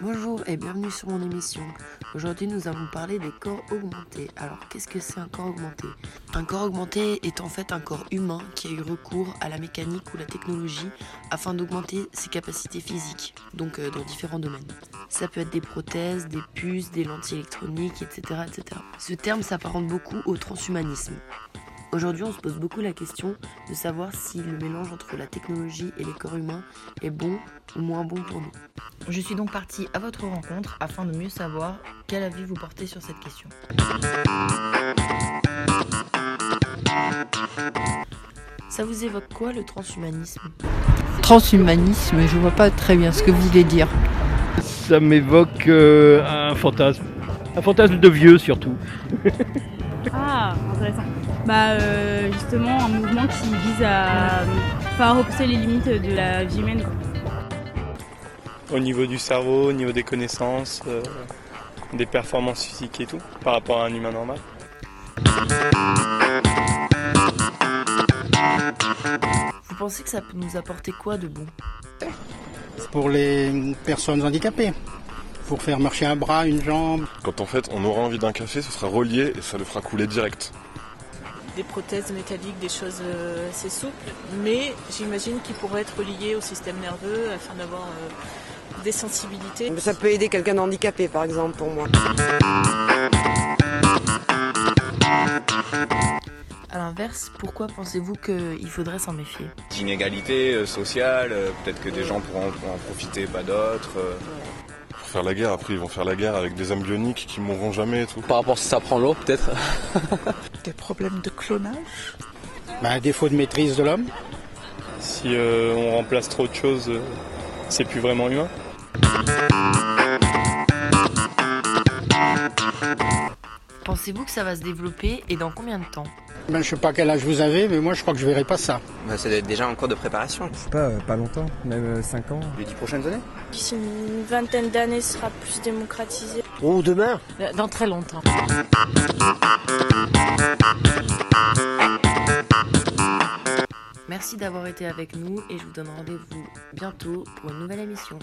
Bonjour et bienvenue sur mon émission. Aujourd'hui nous allons parler des corps augmentés. Alors qu'est-ce que c'est un corps augmenté? Un corps augmenté est en fait un corps humain qui a eu recours à la mécanique ou la technologie afin d'augmenter ses capacités physiques, donc euh, dans différents domaines. Ça peut être des prothèses, des puces, des lentilles électroniques, etc. etc. Ce terme s'apparente beaucoup au transhumanisme. Aujourd'hui, on se pose beaucoup la question de savoir si le mélange entre la technologie et les corps humains est bon ou moins bon pour nous. Je suis donc partie à votre rencontre afin de mieux savoir quel avis vous portez sur cette question. Ça vous évoque quoi le transhumanisme? Transhumanisme, je vois pas très bien ce que vous voulez dire. Ça m'évoque euh, un fantasme. Un fantasme de vieux surtout. Ah, intéressant. Bah, euh, justement, un mouvement qui vise à, à repousser les limites de la vie humaine. quoi. au niveau du cerveau, au niveau des connaissances, euh, des performances physiques et tout, par rapport à un humain normal. Vous pensez que ça peut nous apporter quoi de bon? Pour les personnes handicapées. Pour faire marcher un bras, une jambe. Quand en fait on aura envie d'un café, ce sera relié et ça le fera couler direct. Des prothèses métalliques, des choses euh, assez souples, mais j'imagine qu'ils pourraient être liés au système nerveux afin d'avoir euh, des sensibilités. Ça peut aider quelqu'un d'handicapé, par exemple, pour moi. A l'inverse, pourquoi pensez-vous qu'il faudrait s'en méfier? D'inégalités euh, sociales, peut-être que des gens pourront en, profiter, pas d'autres. Pour faire la guerre, après ils vont faire la guerre avec des âmes bioniques qui mourront jamais et tout. Par rapport si ça prend l'eau, peut-être. Des problèmes de clonage Bah, un défaut de maîtrise de l'homme. Si euh, on remplace trop de choses, euh, c'est plus vraiment humain. Pensez-vous que ça va se développer et dans combien de temps? Ben, je sais pas quel âge vous avez, mais moi je crois que je verrai pas ça. Bah, ça doit être déjà en cours de préparation. Je sais pas, pas longtemps, même 5 ans. Les dix prochaines années? D'ici une vingtaine d'années, ce sera plus démocratisé. Ou demain? Dans très longtemps. Merci d'avoir été avec nous et je vous donne rendez-vous bientôt pour une nouvelle émission.